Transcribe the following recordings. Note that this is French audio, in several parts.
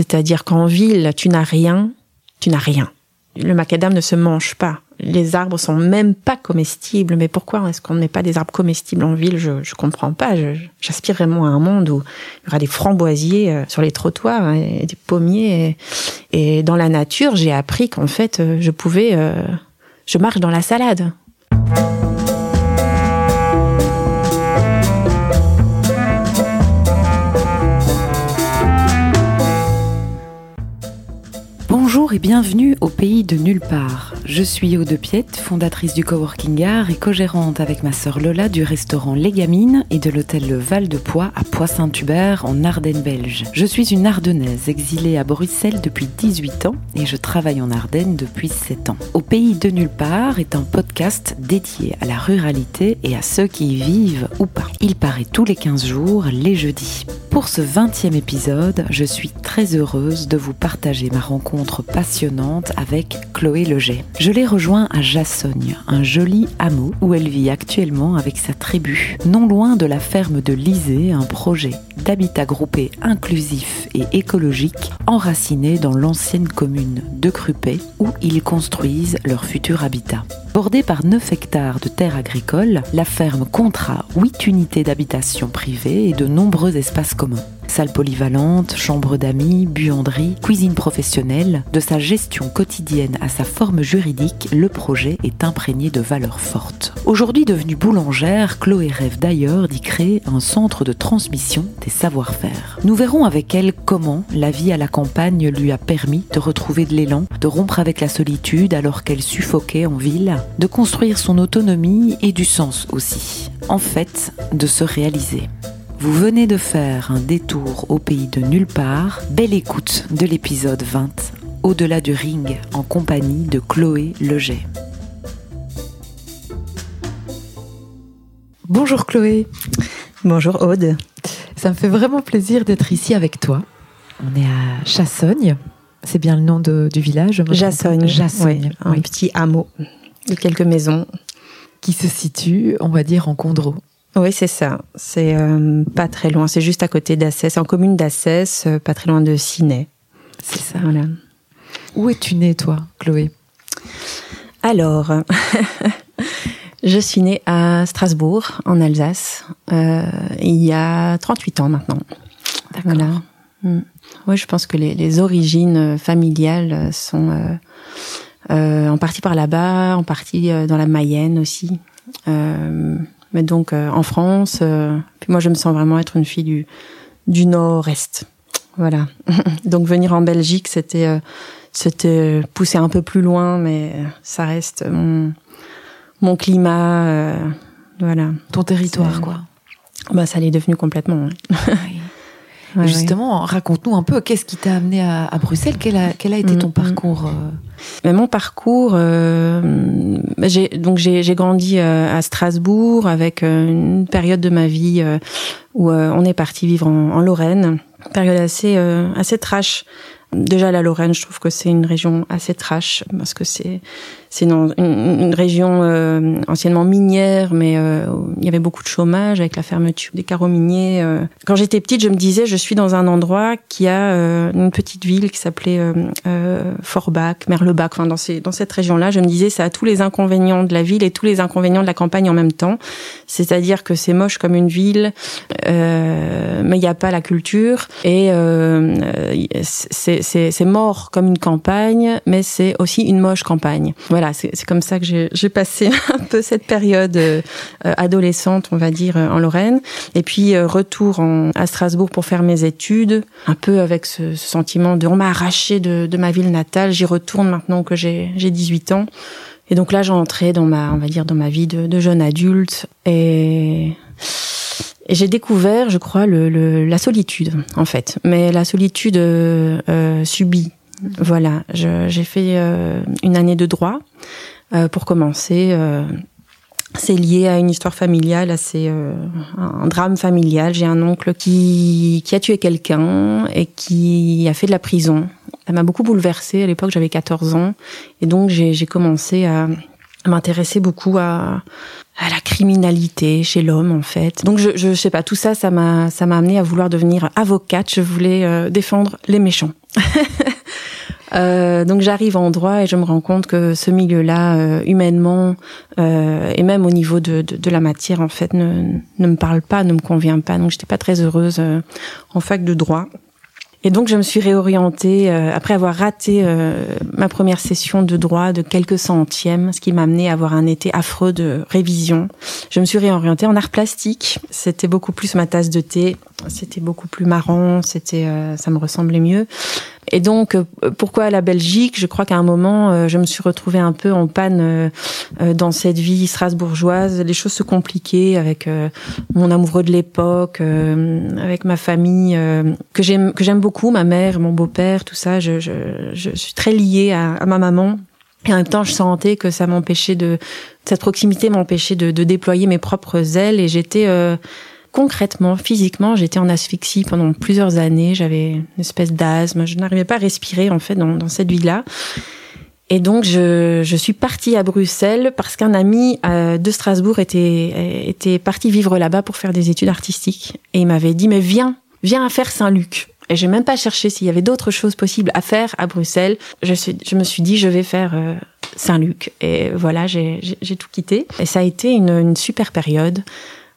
C'est-à-dire qu'en ville, tu n'as rien, tu n'as rien. Le macadam ne se mange pas. Les arbres sont même pas comestibles. Mais pourquoi est-ce qu'on ne met pas des arbres comestibles en ville? Je je comprends pas. J'aspire vraiment à un monde où il y aura des framboisiers euh, sur les trottoirs hein, et des pommiers. Et, et dans la nature, j'ai appris qu'en fait, euh, je pouvais, euh, je marche dans la salade. Et bienvenue au pays de nulle part. Je suis Aude Piette, fondatrice du Coworking Art et co-gérante avec ma sœur Lola du restaurant Les Gamines et de l'hôtel Le Val de Poix à Poix-Saint-Hubert en Ardennes belge. Je suis une Ardennaise exilée à Bruxelles depuis 18 ans et je travaille en Ardennes depuis 7 ans. Au pays de nulle part est un podcast dédié à la ruralité et à ceux qui y vivent ou pas. Il paraît tous les 15 jours, les jeudis. Pour ce 20e épisode, je suis très heureuse de vous partager ma rencontre passionnante avec Chloé Leger. Je l'ai rejoint à Jassogne, un joli hameau où elle vit actuellement avec sa tribu, non loin de la ferme de Lisée, un projet d'habitat groupé inclusif et écologique enraciné dans l'ancienne commune de Crupé où ils construisent leur futur habitat. Bordée par 9 hectares de terres agricoles, la ferme comptera 8 unités d'habitation privées et de nombreux espaces communs. Salle polyvalente, chambre d'amis, buanderie, cuisine professionnelle, de sa gestion quotidienne à sa forme juridique, le projet est imprégné de valeurs fortes. Aujourd'hui devenue boulangère, Chloé rêve d'ailleurs d'y créer un centre de transmission des savoir-faire. Nous verrons avec elle comment la vie à la campagne lui a permis de retrouver de l'élan, de rompre avec la solitude alors qu'elle suffoquait en ville, de construire son autonomie et du sens aussi. En fait, de se réaliser. Vous venez de faire un détour au pays de nulle part. Belle écoute de l'épisode 20, Au-delà du ring, en compagnie de Chloé Leget. Bonjour Chloé. Bonjour Aude. Ça me fait vraiment plaisir d'être ici avec toi. On est à Chassogne. C'est bien le nom de, du village Jassogne. Jassogne. Oui, un oui. petit hameau de quelques maisons. Qui se situe, on va dire, en Condro. Oui, c'est ça. C'est euh, pas très loin. C'est juste à côté d'Assès, en commune d'Assès, euh, pas très loin de Ciney. C'est ça. Voilà. Où es-tu née, toi, Chloé? Alors, je suis née à Strasbourg, en Alsace, euh, il y a 38 ans maintenant. D'accord. Voilà. Mm. Oui, je pense que les, les origines familiales sont euh, en partie par là-bas, en partie euh, dans la Mayenne aussi. Euh, mais donc euh, en France, euh, puis moi je me sens vraiment être une fille du, du nord-est. Voilà. donc venir en Belgique, c'était euh, c'était pousser un peu plus loin, mais ça reste mon, mon climat. euh, voilà. Ton territoire, quoi. Bah, ça l'est devenu complètement. ouais. Ouais, ouais. Justement, raconte-nous un peu, qu'est-ce qui t'a amené à, à Bruxelles? Quel a, quel a été ton Mm, parcours euh, Mais mon parcours, euh, bah, j'ai donc j'ai j'ai grandi euh, à Strasbourg avec une période de ma vie où on est parti vivre en, en Lorraine, période assez assez trash. Déjà la Lorraine, je trouve que c'est une région assez trash parce que c'est c'est une, région euh, anciennement minière, mais euh, il y avait beaucoup de chômage avec la fermeture des carreaux miniers. euh. Quand j'étais petite, je me disais, je suis dans un endroit qui a euh, une petite ville qui s'appelait euh, euh, Forbach, Merlebach. Enfin, dans, ces, dans cette région-là, je me disais, ça a tous les inconvénients de la ville et tous les inconvénients de la campagne en même temps. C'est-à-dire que c'est moche comme une ville, mais il n'y a pas la culture. Et c'est mort comme une campagne, mais c'est aussi une moche campagne. Voilà, c'est comme ça que j'ai passé un peu cette période euh, euh, adolescente, on va dire, euh, en Lorraine. Et puis euh, retour en, à Strasbourg pour faire mes études, un peu avec ce, ce sentiment de on m'a arraché de, de ma ville natale. J'y retourne maintenant que j'ai j'ai 18 ans. Et donc là, j'entrais dans ma, on va dire, dans ma vie de, de jeune adulte et et j'ai découvert, je crois, le, le- la solitude, en fait. Mais la solitude euh, euh, Voilà. J'ai fait euh, une année de droit euh, pour commencer. euh, c'est lié à une histoire familiale, assez euh, un drame familial. J'ai un oncle qui qui a tué quelqu'un et qui a fait de la prison. Elle m'a beaucoup bouleversée. À l'époque, j'avais 14 ans, et donc j'ai commencé à à m'intéresser beaucoup à à la criminalité chez l'homme en fait. Donc je je sais pas tout ça ça m'a ça m'a amené à vouloir devenir avocate, je voulais euh, défendre les méchants. Euh, donc j'arrive en droit et je me rends compte que ce milieu-là, euh, humainement euh, et même au niveau de, de, de, la matière, en fait, ne, ne me parle pas, ne me convient pas. Donc j'étais pas très heureuse en fac de droit. Et donc je me suis réorientée euh, après avoir raté euh, ma première session de droit de quelques centièmes, ce qui m'a amené à avoir un été affreux de révision. Je me suis réorientée en art plastique. C'était beaucoup plus ma tasse de thé. C'était beaucoup plus marrant. C'était, euh, ça me ressemblait mieux. Et donc, euh, pourquoi la Belgique? Je crois qu'à un moment, euh, je me suis retrouvée un peu en panne euh, dans cette vie strasbourgeoise. Les choses se compliquaient avec mon amoureux de l'époque, avec ma famille que j'aime que j'aime beaucoup, ma mère, mon beau-père, tout ça. Je, je, je, suis très liée à, à ma maman. Et en même temps, je sentais que ça m'empêchait de cette proximité m'empêchait de, de, déployer mes propres ailes et j'étais concrètement, physiquement, j'étais en asphyxie pendant plusieurs années. J'avais une espèce d'asthme. Je n'arrivais pas à respirer en fait dans, cette vie-là. Et donc je, suis partie à Bruxelles parce qu'un ami euh, de Strasbourg était, était parti vivre là-bas pour faire des études artistiques. Et il m'avait dit, mais viens, viens à faire Saint-Luc. Et j'ai même pas cherché s'il y avait d'autres choses possibles à faire à Bruxelles. Je, me suis dit, je vais faire euh, Saint-Luc. Et voilà, j'ai tout quitté. Et ça a été une super période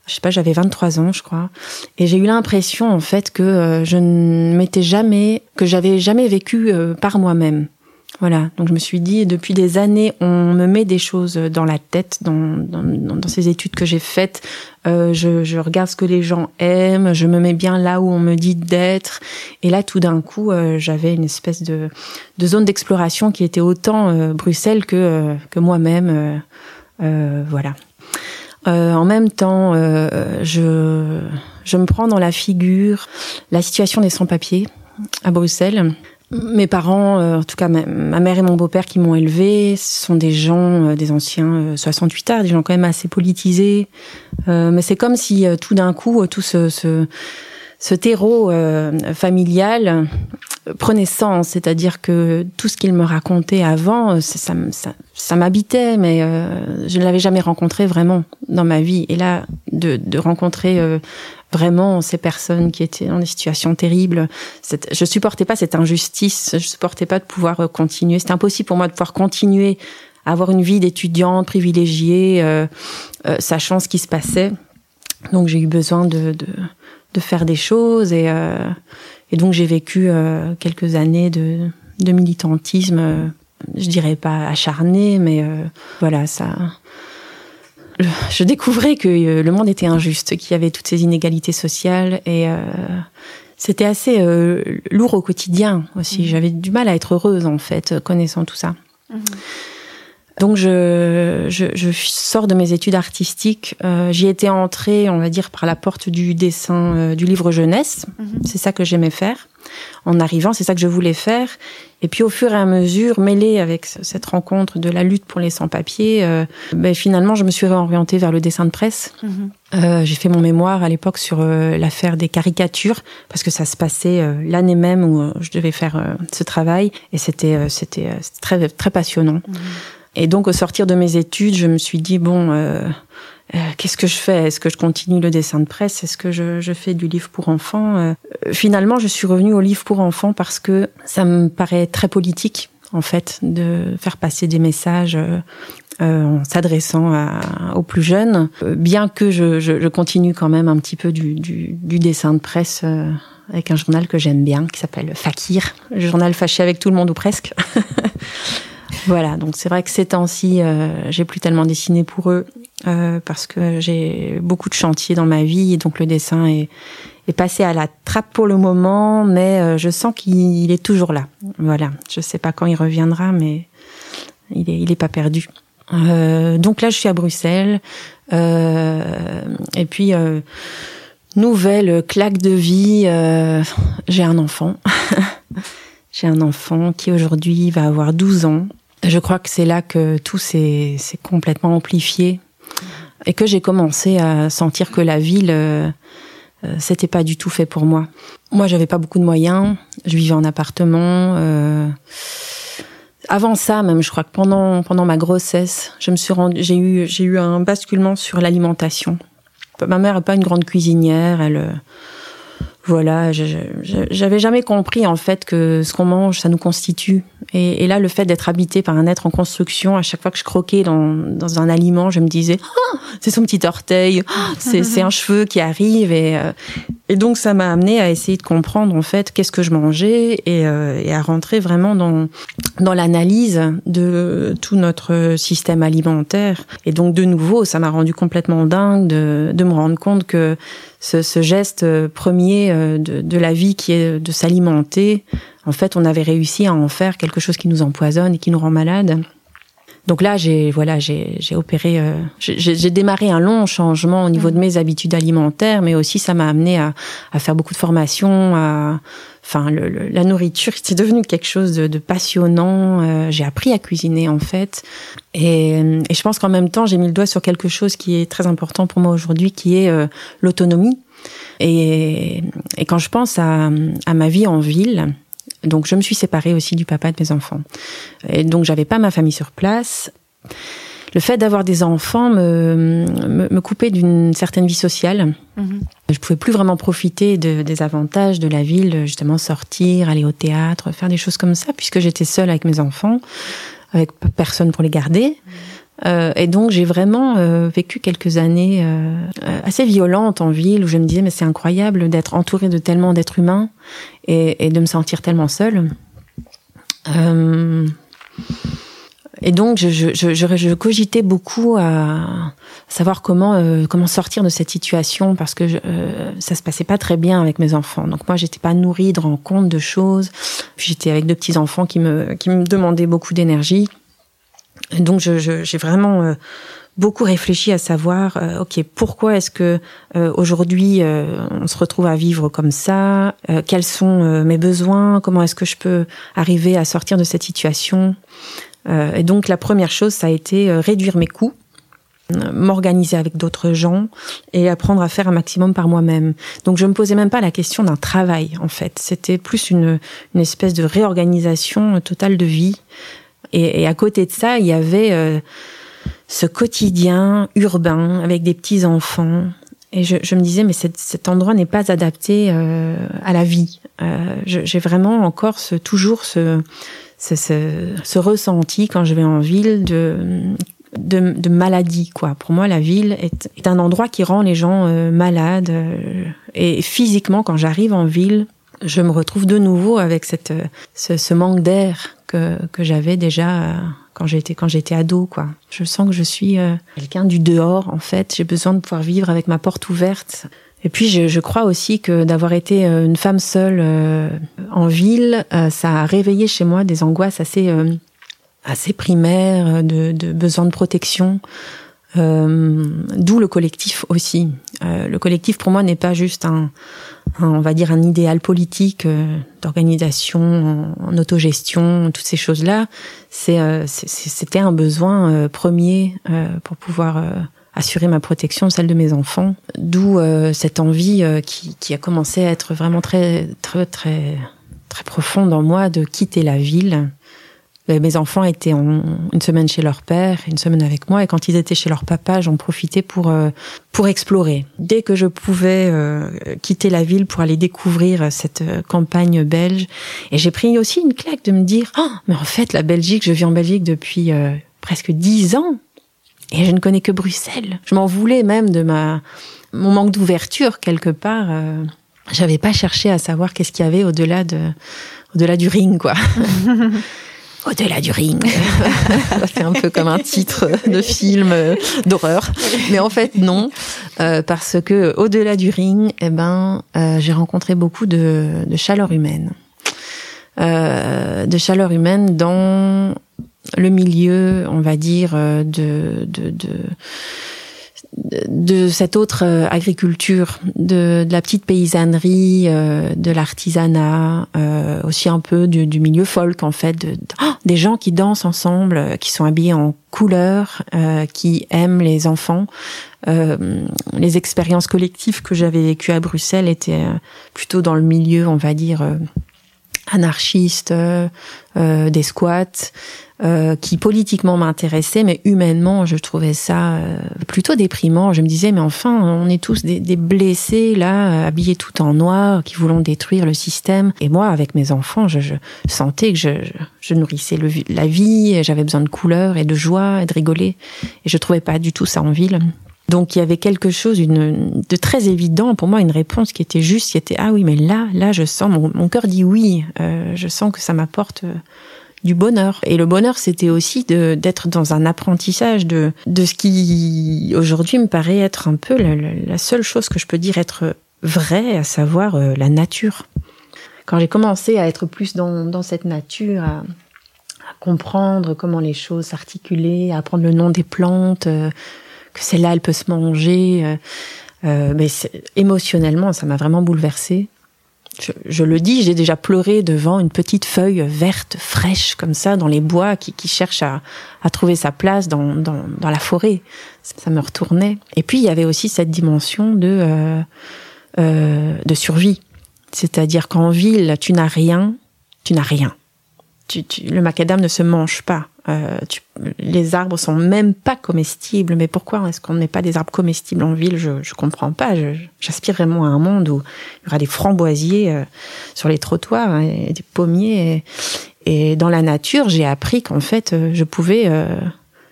je sais pas, j'avais 23 ans, je crois, et j'ai eu l'impression en fait que euh, je ne m'étais jamais, que j'avais jamais vécu euh, par moi-même. Voilà, donc je me suis dit, depuis des années, on me met des choses dans la tête, dans, dans, dans ces études que j'ai faites. Euh, je, je, regarde ce que les gens aiment, je me mets bien là où on me dit d'être. Et là, tout d'un coup, euh, j'avais une espèce de, de zone d'exploration qui était autant Bruxelles que, que moi-même. voilà. Euh, en même temps, euh, je, je me prends dans la figure la situation des sans-papiers à Bruxelles. Mes parents, euh, en tout cas ma, mère et mon beau-père qui m'ont élevé, sont des gens, des anciens 68 arts, des gens quand même assez politisés. mais c'est comme si tout d'un coup, tout ce, ce, ce terreau familial prenait sens, c'est-à-dire que tout ce qu'il me racontait avant, ça, ça, ça m'habitait, mais euh, je ne l'avais jamais rencontré vraiment dans ma vie. Et là, de, de rencontrer euh, vraiment ces personnes qui étaient dans des situations terribles, je supportais pas cette injustice, je supportais pas de pouvoir euh, continuer. C'était impossible pour moi de pouvoir continuer à avoir une vie d'étudiante privilégiée, euh, euh, sachant ce qui se passait. Donc j'ai eu besoin de, de, de, faire des choses et et donc j'ai vécu euh, quelques années de, de militantisme, euh, je dirais pas acharné, mais euh, voilà, ça. Je découvrais que le monde était injuste, qu'il y avait toutes ces inégalités sociales et c'était assez lourd au quotidien aussi. Mmh. J'avais du mal à être heureuse en fait, connaissant tout ça. Mmh. Donc je, je, je, sors de mes études artistiques. Euh, J'y étais entrée, on va dire, par la porte du dessin, euh, du livre jeunesse. Mhm. C'est ça que j'aimais faire. En arrivant, c'est ça que je voulais faire. Et puis au fur et à mesure, mêlée avec cette rencontre de la lutte pour les sans-papiers, euh, ben, finalement, je me suis réorientée vers le dessin de presse. Mhm. J'ai fait mon mémoire à l'époque sur l'affaire des caricatures, parce que ça se passait l'année même où je devais faire ce travail. Et c'était c'était très, très passionnant. Mhm. Et donc, au sortir de mes études, je me suis dit, bon, euh, euh, qu'est-ce que je fais? Est-ce que je continue le dessin de presse? Est-ce que je, je, fais du livre pour enfants? Euh, Finalement, je suis revenue au livre pour enfants parce que ça me paraît très politique, en fait, de faire passer des messages euh, en s'adressant aux plus jeunes, bien que je, je, je, continue quand même un petit peu du, du, du dessin de presse avec un journal que j'aime bien, qui s'appelle Fakir, le journal fâché avec tout le monde ou presque. Voilà, donc c'est vrai que ces temps-ci, euh, j'ai plus tellement dessiné pour eux euh, parce que j'ai beaucoup de chantiers dans ma vie et donc le dessin est, est passé à la trappe pour le moment, mais euh, je sens qu'il est toujours là. Voilà, je sais pas quand il reviendra, mais il est, il est pas perdu. Euh, donc là, je suis à Bruxelles euh, et puis nouvelle claque de vie. j'ai un enfant. j'ai un enfant qui aujourd'hui va avoir 12 ans. Je crois que c'est là que tout s'est complètement amplifié et que j'ai commencé à sentir que la ville, euh, euh, c'était pas du tout fait pour moi. Moi, j'avais pas beaucoup de moyens. Je vivais en appartement. Euh... Avant ça, même, je crois que pendant pendant ma grossesse, je me suis j'ai eu j'ai eu un basculement sur l'alimentation. Ma mère est pas une grande cuisinière. Elle voilà, j'avais jamais compris en fait que ce qu'on mange, ça nous constitue. Et, et là, le fait d'être habité par un être en construction, à chaque fois que je croquais dans, dans un aliment, je me disais, oh, c'est son petit orteil, oh, c'est un cheveu qui arrive. Et, euh, et donc, ça m'a amené à essayer de comprendre en fait qu'est-ce que je mangeais et, euh, et à rentrer vraiment dans dans l'analyse de tout notre système alimentaire. Et donc, de nouveau, ça m'a rendu complètement dingue de, de me rendre compte que ce, ce geste premier euh, de, de, la vie qui est de s'alimenter, en fait, on avait réussi à en faire quelque chose qui nous empoisonne et qui nous rend malade. Donc là, j'ai voilà, j'ai opéré, euh, j'ai démarré un long changement au niveau de mes habitudes alimentaires, mais aussi ça m'a amené à, à, faire beaucoup de formations. À, enfin, le, la nourriture, c'est devenu quelque chose de, de passionnant. Euh, j'ai appris à cuisiner en fait, et, et je pense qu'en même temps, j'ai mis le doigt sur quelque chose qui est très important pour moi aujourd'hui, qui est l'autonomie. Et, et, quand je pense à, à, ma vie en ville, donc je me suis séparée aussi du papa de mes enfants. Et donc j'avais pas ma famille sur place. Le fait d'avoir des enfants me, me, me coupait d'une certaine vie sociale. Mmh. Je pouvais plus vraiment profiter de, des avantages de la ville, justement sortir, aller au théâtre, faire des choses comme ça, puisque j'étais seule avec mes enfants, avec personne pour les garder. Mmh. Euh, et donc j'ai vraiment euh, vécu quelques années euh, assez violentes en ville où je me disais mais c'est incroyable d'être entourée de tellement d'êtres humains et, et, de me sentir tellement seule. Euh, et donc je, je, je, je, cogitais beaucoup à savoir comment comment sortir de cette situation parce que je, ça se passait pas très bien avec mes enfants. Donc moi j'étais pas nourrie de rencontres de choses. J'étais avec deux petits enfants qui me qui me demandaient beaucoup d'énergie donc j'ai vraiment euh, beaucoup réfléchi à savoir, euh, ok, pourquoi est-ce que euh, aujourd'hui euh, on se retrouve à vivre comme ça? Quels sont mes besoins? Comment est-ce que je peux arriver à sortir de cette situation? Et donc la première chose, ça a été réduire mes coûts m'organiser avec d'autres gens et apprendre à faire un maximum par moi-même. Donc je me posais même pas la question d'un travail en fait, c'était plus une, une espèce de réorganisation totale de vie et, et, à côté de ça, il y avait euh, ce quotidien urbain avec des petits enfants. Et je, je me disais, mais cet, cet endroit n'est pas adapté euh, à la vie. Euh, J'ai vraiment encore ce, toujours ce, ce, ce, ce, ressenti quand je vais en ville de, de, de, maladie. Quoi. Pour moi, la ville est, est un endroit qui rend les gens euh, malades. Euh, et physiquement, quand j'arrive en ville, je me retrouve de nouveau avec cette, ce, ce manque d'air que, que j'avais déjà euh, quand j'étais quand j'étais ado quoi. Je sens que je suis euh, quelqu'un du dehors en fait, j'ai besoin de pouvoir vivre avec ma porte ouverte. Et puis je, crois aussi que d'avoir été euh, une femme seule en ville, ça a réveillé chez moi des angoisses assez primaires de, de besoin de protection. Euh, D'où le collectif aussi. Euh, le collectif pour moi n'est pas juste un, on va dire un idéal politique euh, d'organisation en, en, autogestion, toutes ces choses-là. Euh, c'était un besoin euh, premier pour pouvoir assurer ma protection, celle de mes enfants. D'où cette envie qui, qui a commencé à être vraiment très très très très profonde en moi de quitter la ville euh, mes enfants étaient en, une semaine chez leur père, une semaine avec moi, et quand ils étaient chez leur papa, j'en profitais pour euh, pour explorer. Dès que je pouvais euh, quitter la ville pour aller découvrir cette campagne belge, et j'ai pris aussi une claque de me dire, oh, mais en fait, la Belgique, je vis en Belgique depuis presque dix ans, et je ne connais que Bruxelles. Je m'en voulais même de ma mon manque d'ouverture quelque part. J'avais pas cherché à savoir qu'est-ce qu'il y avait au-delà de au-delà du ring, quoi. Au-delà du ring. fait un peu comme un titre de film euh, d'horreur. Mais en fait, non. Euh, parce que au-delà du ring, eh ben, euh, j'ai rencontré beaucoup de, de chaleur humaine. Euh, de chaleur humaine dans le milieu, on va dire, de, de, de de cette autre euh, agriculture, de, de, la petite paysannerie, euh, de l'artisanat, euh, aussi un peu du, du, milieu folk en fait, de, oh, des gens qui dansent ensemble, euh, qui sont habillés en couleurs, euh, qui aiment les enfants. les expériences collectives que j'avais vécues à Bruxelles étaient plutôt dans le milieu, on va dire anarchistes, des squats, euh, qui politiquement m'intéressait, mais humainement, je trouvais ça euh, plutôt déprimant. Je me disais, mais enfin, on est tous des, des, blessés là, habillés tout en noir, qui voulons détruire le système. Et moi, avec mes enfants, je, je sentais que je, je, nourrissais le, la vie, j'avais besoin de couleurs et de joie et de rigoler, et je trouvais pas du tout ça en ville. Donc il y avait quelque chose une, de très évident pour moi, une réponse qui était juste, qui était ah oui mais là là je sens mon, mon cœur dit oui, euh, je sens que ça m'apporte du bonheur. Et le bonheur, c'était aussi d'être dans un apprentissage de de ce qui aujourd'hui me paraît être un peu la, seule chose que je peux dire être vrai, à savoir euh, la nature. Quand j'ai commencé à être plus dans, dans cette nature, à, comprendre comment les choses s'articulaient, à apprendre le nom des plantes, euh, que celle-là, elle peut se manger. Euh, mais émotionnellement, ça m'a vraiment bouleversée je, le dis, j'ai déjà pleuré devant une petite feuille verte, fraîche, comme ça, dans les bois, qui, qui cherche à, à, trouver sa place dans, dans, dans, la forêt. Ça me retournait. Et puis, il y avait aussi cette dimension de, euh, euh, de survie. C'est-à-dire qu'en ville, tu n'as rien, tu n'as rien. Tu, tu, le macadam ne se mange pas. Euh, tu, les arbres sont même pas comestibles. Mais pourquoi est-ce qu'on n'est pas des arbres comestibles en ville? Je je comprends pas. J'aspire vraiment à un monde où il y aura des framboisiers euh, sur les trottoirs hein, et des pommiers. Et, dans la nature, j'ai appris qu'en fait, euh, je pouvais, euh,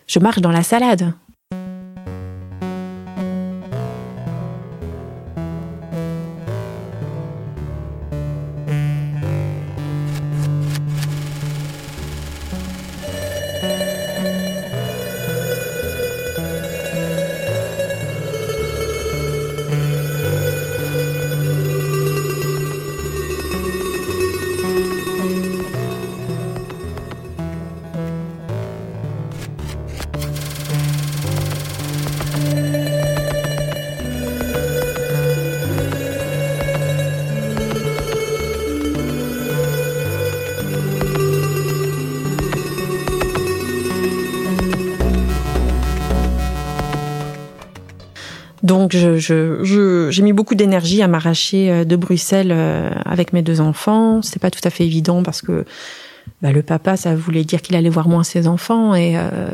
je marche dans la salade. Je, je, j'ai mis beaucoup d'énergie à m'arracher euh, de Bruxelles euh, avec mes deux enfants. C'était pas tout à fait évident parce que bah, le papa, ça voulait dire qu'il allait voir moins ses enfants et, euh,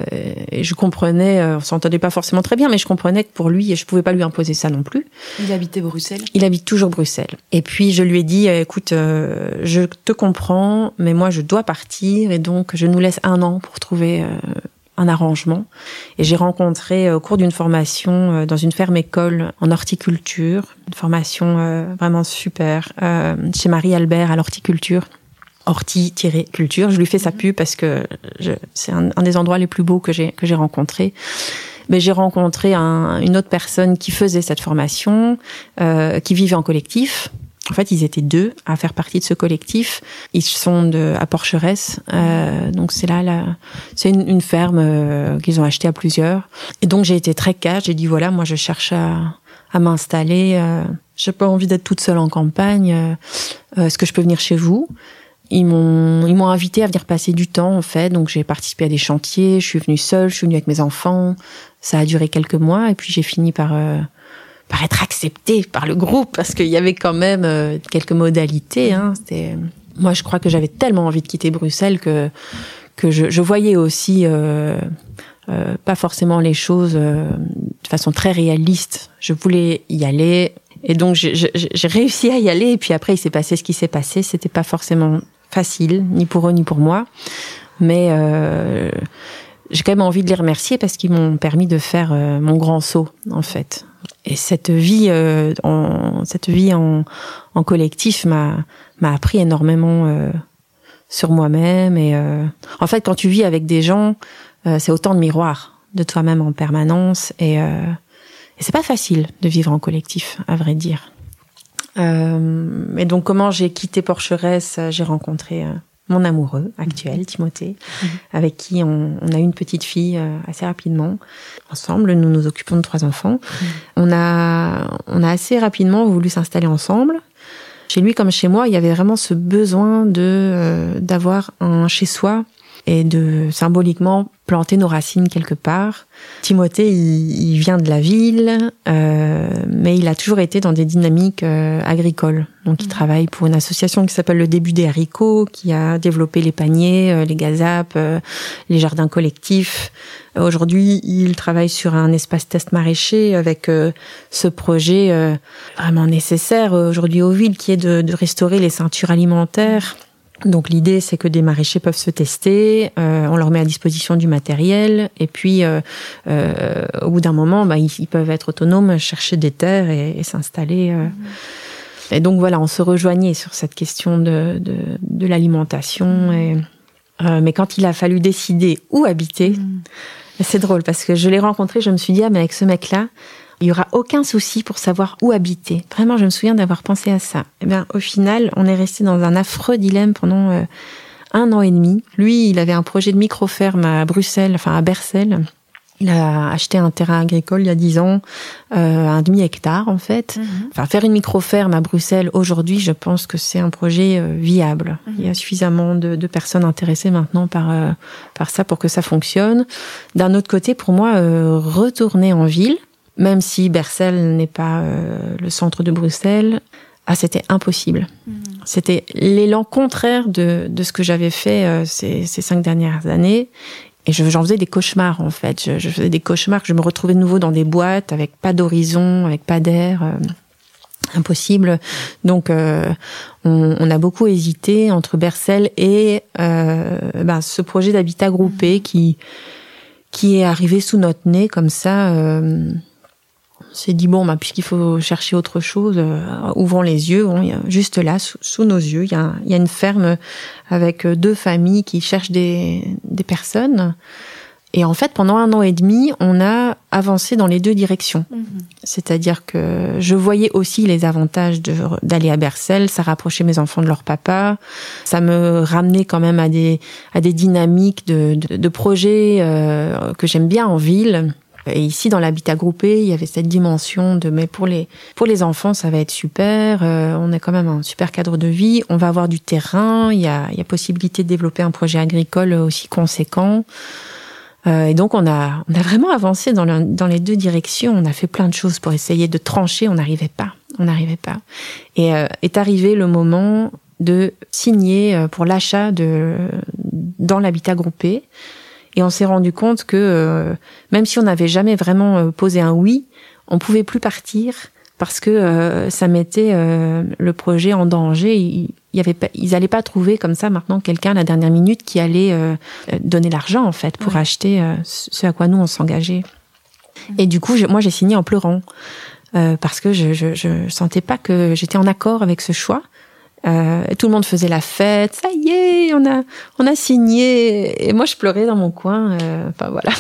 et je comprenais, on s'entendait pas forcément très bien, mais je comprenais que pour lui, je pouvais pas lui imposer ça non plus. Il habitait Bruxelles. Il habite toujours Bruxelles. Et puis je lui ai dit, écoute, je te comprends, mais moi je dois partir et donc je nous laisse un an pour trouver un arrangement. Et j'ai rencontré euh, au cours d'une formation euh, dans une ferme école en horticulture, une formation euh, vraiment super, chez Marie Albert à l'horticulture horti-culture. Je lui fais sa mhm. pub parce que c'est un, des endroits les plus beaux que j'ai que j'ai rencontré. Mais j'ai rencontré un, une autre personne qui faisait cette formation, euh, qui vivait en collectif, en fait, ils étaient deux à faire partie de ce collectif. Ils sont de, à Porcheresse, euh, donc c'est là, là c'est une, une, ferme euh, qu'ils ont achetée à plusieurs. Et donc j'ai été très cash. J'ai dit voilà, moi je cherche à, à m'installer. Euh, j'ai pas envie d'être toute seule en campagne. Euh, Est-ce que je peux venir chez vous? Ils m'ont ils m'ont invité à venir passer du temps en fait. Donc j'ai participé à des chantiers. Je suis venue seule. Je suis venue avec mes enfants. Ça a duré quelques mois et puis j'ai fini par euh, par être accepté par le groupe parce qu'il y avait quand même euh, quelques modalités. Hein. C'était, moi, je crois que j'avais tellement envie de quitter Bruxelles que que je, je voyais aussi euh, euh, pas forcément les choses euh, de façon très réaliste. Je voulais y aller et donc j'ai réussi à y aller. Et puis après, il s'est passé ce qui s'est passé. C'était pas forcément facile, ni pour eux ni pour moi, mais euh, j'ai quand même envie de les remercier parce qu'ils m'ont permis de faire mon grand saut en fait. Et cette vie euh, en cette vie en, en collectif m'a m'a appris énormément euh, sur moi-même et euh, en fait quand tu vis avec des gens euh, c'est autant de miroirs de toi-même en permanence et, euh, et c'est pas facile de vivre en collectif à vrai dire. Et donc comment j'ai quitté Porcheresse j'ai rencontré mon amoureux actuel, Timothée, mhm. avec qui on, on, a eu une petite fille euh, assez rapidement. Ensemble, nous nous occupons de trois enfants. Mhm. On a, on a assez rapidement voulu s'installer ensemble. Chez lui comme chez moi, il y avait vraiment ce besoin de euh, d'avoir un chez soi et de symboliquement planter nos racines quelque part. Timothée, il, vient de la ville, euh, mais il a toujours été dans des dynamiques euh, agricoles. Donc, il mmh. travaille pour une association qui s'appelle le Début des haricots, qui a développé les paniers, euh, les gazapes, euh, les jardins collectifs. Aujourd'hui, il travaille sur un espace test maraîcher avec ce projet vraiment nécessaire aujourd'hui aux villes, qui est de, de restaurer les ceintures alimentaires donc l'idée, c'est que des maraîchers peuvent se tester, euh, on leur met à disposition du matériel, et puis euh, euh, au bout d'un moment, bah, ils, peuvent être autonomes, chercher des terres et, s'installer. Mhm. Et donc voilà, on se rejoignait sur cette question de, de, l'alimentation. Mhm. Et, mais quand il a fallu décider où habiter, mhm. c'est drôle parce que je l'ai rencontré, je me suis dit ah mais avec ce mec-là, il y aura aucun souci pour savoir où habiter. Vraiment, je me souviens d'avoir pensé à ça. Eh bien, au final, on est resté dans un affreux dilemme pendant euh, un an et demi. Lui, il avait un projet de micro-ferme à Bruxelles, enfin à Bercel. Il a acheté un terrain agricole il y a dix ans, euh, un demi-hectare en fait. Mhm. Enfin, faire une micro-ferme à Bruxelles aujourd'hui, je pense que c'est un projet euh, viable. Mhm. Il y a suffisamment de, de personnes intéressées maintenant par euh, par ça pour que ça fonctionne. D'un autre côté, pour moi, retourner en ville, même si Bercel n'est pas euh, le centre de Bruxelles, ah, c'était impossible. Mhm. C'était l'élan contraire de, de ce que j'avais fait euh, ces, ces, cinq dernières années. Et j'en faisais des cauchemars, en fait. Je, je, faisais des cauchemars que je me retrouvais de nouveau dans des boîtes avec pas d'horizon, avec pas d'air. Euh, impossible. Donc, on, on, a beaucoup hésité entre Bercel et ben, ce projet d'habitat groupé mhm. qui qui est arrivé sous notre nez comme ça s'est dit bon, bah, puisqu'il faut chercher autre chose, euh, ouvrons les yeux. Bon, juste là, sous, nos yeux, il y, a, y a, une ferme avec euh, deux familles qui cherchent des, des personnes. Et en fait, pendant un an et demi, on a avancé dans les deux directions. Mhm. C'est-à-dire que je voyais aussi les avantages d'aller à Bercel, ça rapprochait mes enfants de leur papa, ça me ramenait quand même à des, à des dynamiques de, de, de projets euh, que j'aime bien en ville. Et ici, dans l'habitat groupé, il y avait cette dimension de mais pour les pour les enfants, ça va être super. Euh, on a quand même un super cadre de vie. On va avoir du terrain. Il y a il y a possibilité de développer un projet agricole aussi conséquent. Euh, et donc on a on a vraiment avancé dans dans les deux directions. On a fait plein de choses pour essayer de trancher. On n'arrivait pas. On n'arrivait pas. Et euh, est arrivé le moment de signer euh, pour l'achat de dans l'habitat groupé. Et on s'est rendu compte que euh, même si on n'avait jamais vraiment euh, posé un oui, on pouvait plus partir parce que euh, ça mettait le projet en danger. Il, y avait pas, ils allaient pas trouver comme ça maintenant quelqu'un à la dernière minute qui allait donner l'argent en fait pour acheter ce à quoi nous on s'engageait. Et du coup, moi j'ai signé en pleurant parce que je, je, je sentais pas que j'étais en accord avec ce choix. Euh, tout le monde faisait la fête, ça y est, on a, on a signé. Et moi, je pleurais dans mon coin. Euh, enfin voilà.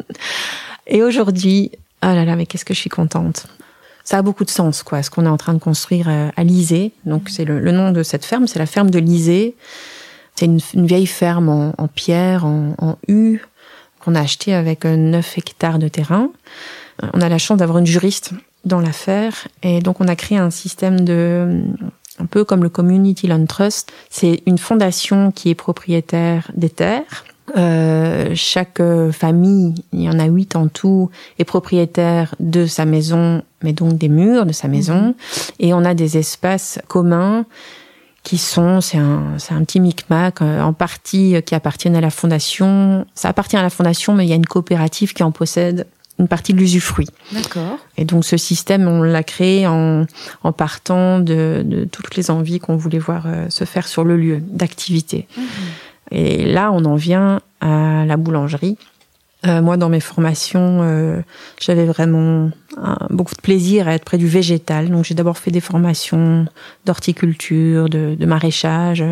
et aujourd'hui, ah là là, mais qu'est-ce que je suis contente. Ça a beaucoup de sens, quoi. Ce qu'on est en train de construire euh, à Lisée. Donc c'est le, nom de cette ferme, c'est la ferme de Lisée. C'est une, vieille ferme en, pierre, en, en U, qu'on a acheté avec 9 hectares de terrain. On a la chance d'avoir une juriste dans l'affaire et donc on a créé un système de un peu comme le Community Land Trust. C'est une fondation qui est propriétaire des terres. Euh, chaque euh, famille, il y en a huit en tout, est propriétaire de sa maison, mais donc des murs de sa maison. Mhm. Et on a des espaces communs qui sont, c'est un, c'est un petit micmac, euh, en partie qui appartiennent à la fondation. Ça appartient à la fondation, mais il y a une coopérative qui en possède une partie de l'usufruit. D'accord. Et donc ce système, on l'a créé en, en partant de, de, toutes les envies qu'on voulait voir euh, se faire sur le lieu d'activité. Mhm. Et là, on en vient à la boulangerie. Euh, moi, dans mes formations, euh, j'avais vraiment beaucoup de plaisir à être près du végétal. Donc, j'ai d'abord fait des formations d'horticulture, de, de maraîchage.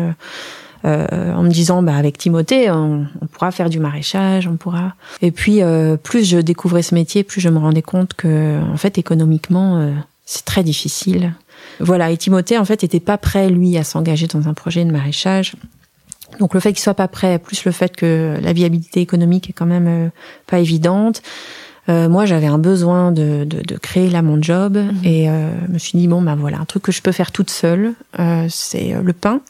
Euh, en me disant bah avec Timothée on, pourra faire du maraîchage, on pourra. Et puis euh, plus je découvrais ce métier, plus je me rendais compte que en fait économiquement euh, c'est très difficile. Voilà, et Timothée en fait était pas prêt lui à s'engager dans un projet de maraîchage. Donc le fait qu'il soit pas prêt, plus le fait que la viabilité économique est quand même pas évidente. moi, j'avais un besoin de, de, de, créer là mon job mmh. et euh, je me suis dit bon bah voilà un truc que je peux faire toute seule, c'est le pain.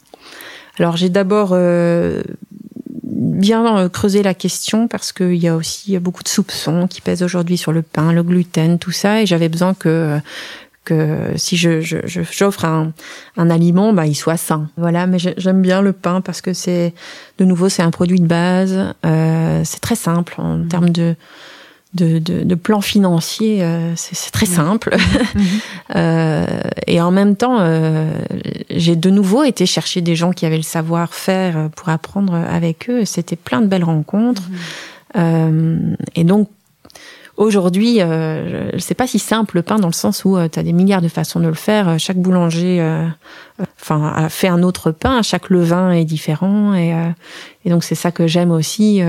Alors j'ai d'abord euh, bien creuser la question parce qu'il y a aussi beaucoup de soupçons qui pèsent aujourd'hui sur le pain, le gluten, tout ça, et j'avais besoin que que si je j'offre un, un aliment, bah il soit sain. Voilà, mais j'aime bien le pain parce que c'est de nouveau c'est un produit de base, euh, c'est très simple en mmh. termes de de, de, de plan financier, euh, c'est très simple. Mhm. euh, et en même temps, euh, j'ai de nouveau été chercher des gens qui avaient le savoir-faire pour apprendre avec eux. C'était plein de belles rencontres. Euh, et donc, aujourd'hui, euh, c'est pas si simple le pain dans le sens où tu as des milliards de façons de le faire. Chaque boulanger enfin, a fait un autre pain. Chaque levain est différent. Et, et donc, c'est ça que j'aime aussi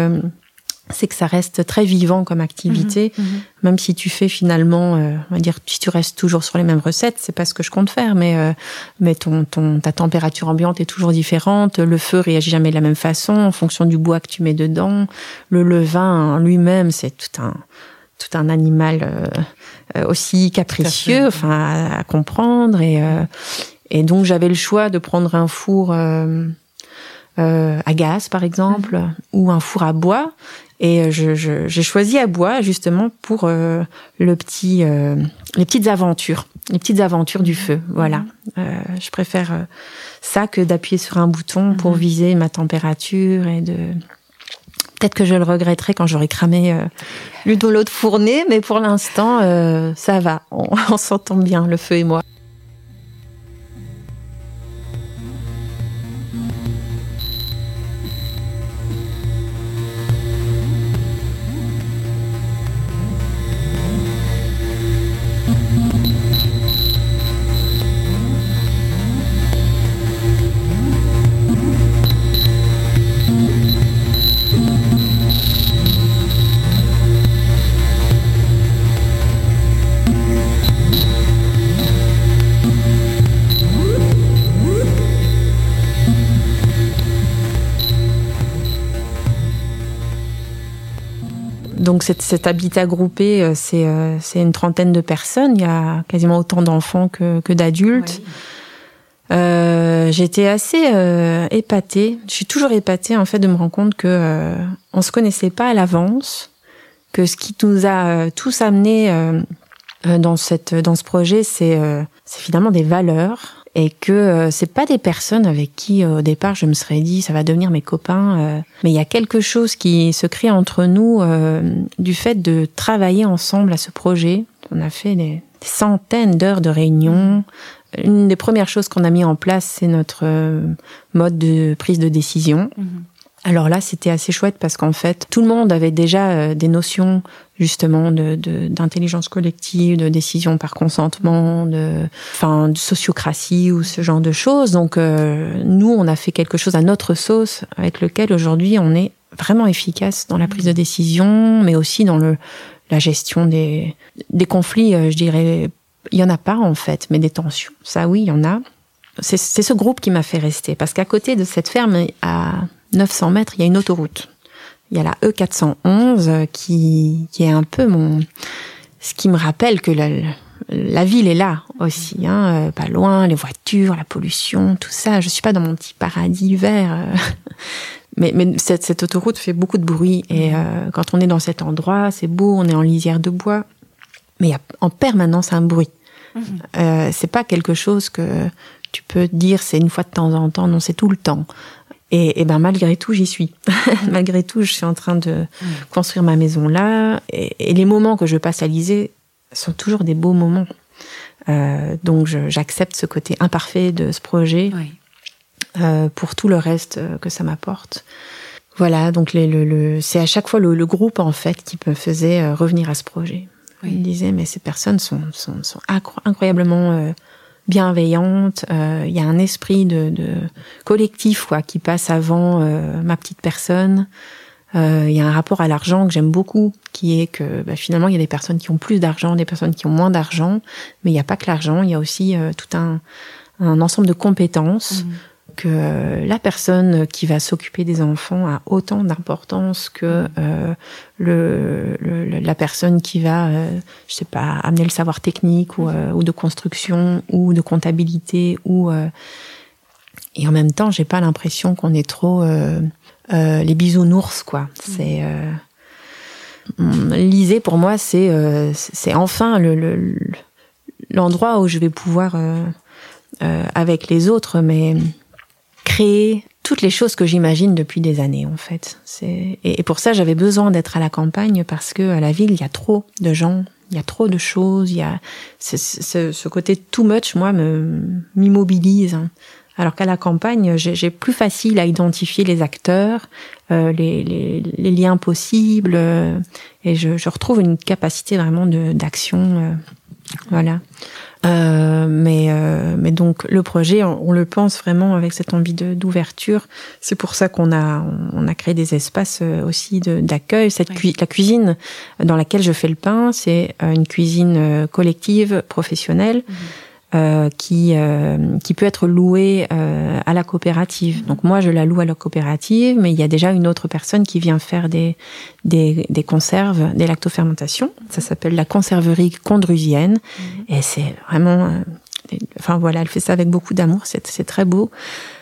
c'est que ça reste très vivant comme activité, mhm, mhm. même si tu fais finalement, euh, on va dire, si tu restes toujours sur les mêmes recettes, c'est pas ce que je compte faire, mais euh, mais ton, ton ta température ambiante est toujours différente, le feu réagit jamais de la même façon en fonction du bois que tu mets dedans, le levain lui-même c'est tout un tout un animal euh, aussi capricieux, enfin à, à, comprendre et et donc j'avais le choix de prendre un four. à gaz par exemple mhm. ou un four à bois et euh, j'ai je, choisi à bois justement pour euh, le petit, euh, les petites aventures, les petites aventures du feu. Voilà. Euh, je préfère ça que d'appuyer sur un bouton pour mhm. viser ma température et de. Peut-être que je le regretterai quand j'aurai cramé euh, l'une ou l'autre fournée, mais pour l'instant, ça va. on s'entend bien, le feu et moi. Cet, habitat groupé, euh, euh, c'est une trentaine de personnes. Il y a quasiment autant d'enfants que, d'adultes. Euh, j'étais assez épatée. Je suis toujours épatée en fait de me rendre compte que on se connaissait pas à l'avance, que ce qui nous a tous amenés dans cette dans ce projet, c'est c'est finalement des valeurs et que euh, c'est pas des personnes avec qui euh, au départ je me serais dit ça va devenir mes copains euh, mais il y a quelque chose qui se crée entre nous du fait de travailler ensemble à ce projet. On a fait des, centaines d'heures de réunions. Une des premières choses qu'on a mis en place c'est notre mode de prise de décision. Mhm. Alors là, c'était assez chouette parce qu'en fait, tout le monde avait déjà euh, des notions justement de d'intelligence collective, de décision par consentement, de enfin de sociocratie ou ce genre de choses. Donc euh, nous, on a fait quelque chose à notre sauce avec lequel aujourd'hui on est vraiment efficace dans la prise de décision, mais aussi dans le la gestion des des conflits. Euh, je dirais, il y en a pas en fait, mais des tensions. Ça, oui, il y en a. C'est ce groupe qui m'a fait rester parce qu'à côté de cette ferme, à 900 mètres, il y a une autoroute. Il y a la E411 qui, qui est un peu mon, ce qui me rappelle que la, la ville est là aussi, hein, euh, pas loin, les voitures, la pollution, tout ça. Je suis pas dans mon petit paradis vert, euh. mais, mais cette, cette, autoroute fait beaucoup de bruit et euh, quand on est dans cet endroit, c'est beau, on est en lisière de bois, mais il y a en permanence un bruit. Mmh. Euh, c'est pas quelque chose que tu peux dire c'est une fois de temps en temps, non, c'est tout le temps. Et, et, ben malgré tout, j'y suis. malgré tout, je suis en train de mm. construire ma maison là. Et, et, les moments que je passe à liser sont toujours des beaux moments. Euh, donc j'accepte ce côté imparfait de ce projet oui. euh, pour tout le reste euh, que ça m'apporte. Voilà, donc les, le, le c'est à chaque fois le, le, groupe en fait qui me faisait euh, revenir à ce projet. Oui. Il disait mais ces personnes sont, sont, sont incroyablement euh, bienveillante. Euh, il y a un esprit de, de, collectif quoi qui passe avant euh, ma petite personne. Euh, il y a un rapport à l'argent que j'aime beaucoup, qui est que bah, finalement il y a des personnes qui ont plus d'argent, des personnes qui ont moins d'argent, mais il n'y a pas que l'argent, il y a aussi tout un, un, ensemble de compétences. Mmh que la personne qui va s'occuper des enfants a autant d'importance que euh, le, le, la personne qui va, euh, je sais pas, amener le savoir technique ou, euh, ou de construction ou de comptabilité ou euh, et en même temps, j'ai pas l'impression qu'on est trop euh, les bisounours, quoi. C'est euh, pour moi, c'est euh, c'est enfin le l'endroit où je vais pouvoir avec les autres, mais créer toutes les choses que j'imagine depuis des années en fait. C'est et, pour ça j'avais besoin d'être à la campagne parce que à la ville il y a trop de gens, il y a trop de choses, il y a ce, ce côté too much moi me m'immobilise. Alors qu'à la campagne, j'ai plus facile à identifier les acteurs, euh, les, les, les, liens possibles, euh, et je, je, retrouve une capacité vraiment d'action. Euh, voilà. Euh, mais, euh, mais donc le projet, on, le pense vraiment avec cette envie d'ouverture. C'est pour ça qu'on a, on a créé des espaces euh, aussi d'accueil. Cette la cuisine dans laquelle je fais le pain, c'est une cuisine collective, professionnelle. Mhm. Euh, qui euh, qui peut être loué euh, à la coopérative. Donc moi je la loue à la coopérative, mais il y a déjà une autre personne qui vient faire des des, des conserves, des lactofermentations. Ça s'appelle la conserverie condrusienne mhm. et c'est vraiment Enfin voilà, elle fait ça avec beaucoup d'amour, c'est très beau.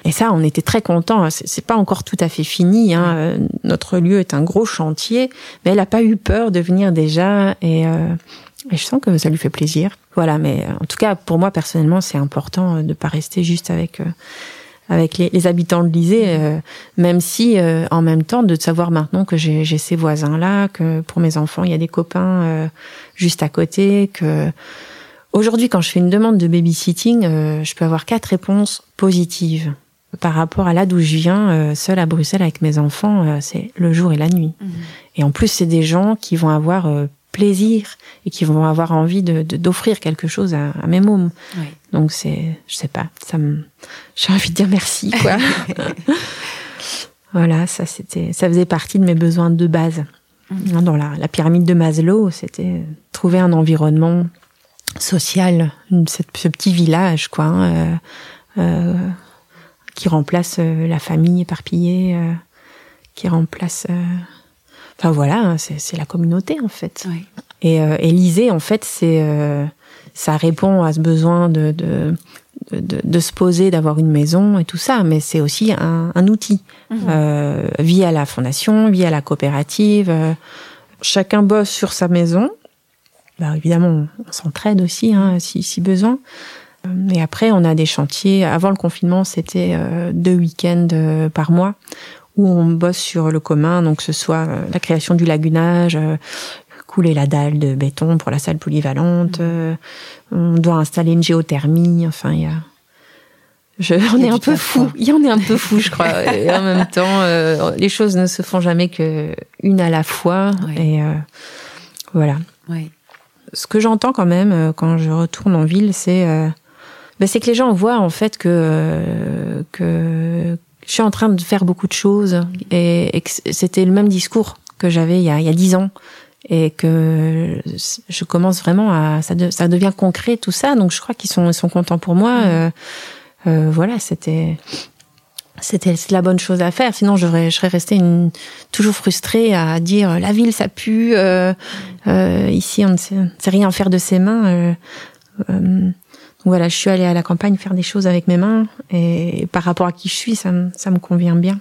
Et ça, on était très contents. C'est pas encore tout à fait fini. Hein. Notre lieu est un gros chantier, mais elle a pas eu peur de venir déjà et et je sens que ça lui fait plaisir. Voilà, mais euh, en tout cas, pour moi personnellement, c'est important euh, de pas rester juste avec euh, avec les, les habitants de l'Isée, même si en même temps de savoir maintenant que j'ai ces voisins là, que pour mes enfants il y a des copains juste à côté, que aujourd'hui quand je fais une demande de babysitting, je peux avoir quatre réponses positives par rapport à là d'où je viens, seule à Bruxelles avec mes enfants, c'est le jour et la nuit. Mmh. Et en plus, c'est des gens qui vont avoir plaisir et qui vont avoir envie de d'offrir quelque chose à, mes mômes. Donc c'est, je sais pas, ça me, j'ai envie de dire merci quoi. voilà, ça c'était, ça faisait partie de mes besoins de base. Mhm. Dans la, la, pyramide de Maslow, c'était trouver un environnement social, ce petit village quoi, hein, euh, euh, qui remplace euh, la famille éparpillée, qui remplace Enfin voilà, hein, c'est la communauté en fait. Oui. Et euh, Élysée, en fait, c'est euh, ça répond à ce besoin de, de, de, de se poser, d'avoir une maison et tout ça, mais c'est aussi un, un outil mhm. euh, via la fondation, via la coopérative. Euh, chacun bosse sur sa maison. Bah, évidemment, on s'entraide aussi hein, si, si besoin. Et après, on a des chantiers. Avant le confinement, c'était deux week-ends par mois où on bosse sur le commun, donc que ce soit euh, la création du lagunage, euh, couler la dalle de béton pour la salle polyvalente, mmh. euh, on doit installer une géothermie, enfin il y a je, on est un peu fou. Il y en est un peu fou, je crois. et en même temps, les choses ne se font jamais que une à la fois. Et voilà. Ce que j'entends quand même quand je retourne en ville, c'est ben, c'est que les gens voient en fait que que je suis en train de faire beaucoup de choses et, c'était le même discours que j'avais il y a dix ans et que je commence vraiment à ça, ça devient concret tout ça. Donc je crois qu'ils sont ils sont contents pour moi. Mmh. euh, euh, voilà c'était c'était la bonne chose à faire. Sinon je serais, je serais restée une, toujours frustrée à dire la ville ça pue euh, euh ici on ne sait, sait, rien faire de ses mains euh, euh voilà, je suis allée à la campagne faire des choses avec mes mains et par rapport à qui je suis, ça, ça me convient bien.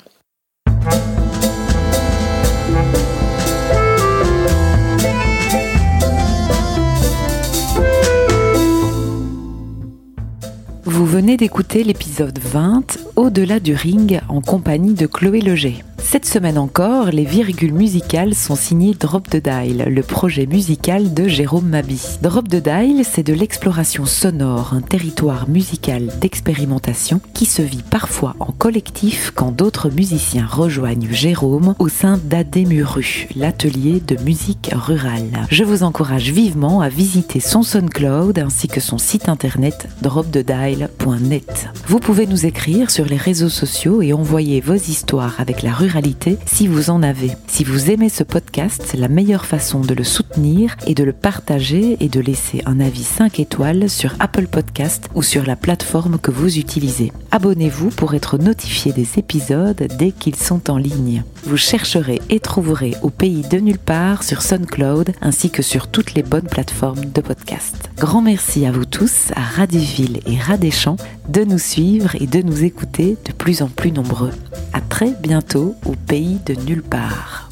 Vous venez d'écouter l'épisode 20, Au-delà du ring, en compagnie de Chloé Leger. Cette semaine encore, les virgules musicales sont signées Drop the Dial, le projet musical de Jérôme Mabi. Drop the Dial, c'est de l'exploration sonore, un territoire musical d'expérimentation qui se vit parfois en collectif quand d'autres musiciens rejoignent Jérôme au sein d'Ademuru, l'atelier de musique rurale. Je vous encourage vivement à visiter son SoundCloud ainsi que son site internet dropthedial.net. Vous pouvez nous écrire sur les réseaux sociaux et envoyer vos histoires avec la si vous en avez. Si vous aimez ce podcast, la meilleure façon de le soutenir est de le partager et de laisser un avis 5 étoiles sur Apple Podcast ou sur la plateforme que vous utilisez. Abonnez-vous pour être notifié des épisodes dès qu'ils sont en ligne. Vous chercherez et trouverez au pays de nulle part sur SoundCloud ainsi que sur toutes les bonnes plateformes de podcast. Grand merci à vous tous, à Radiville et Radéchamps, de nous suivre et de nous écouter de plus en plus nombreux. À très bientôt au pays de nulle part.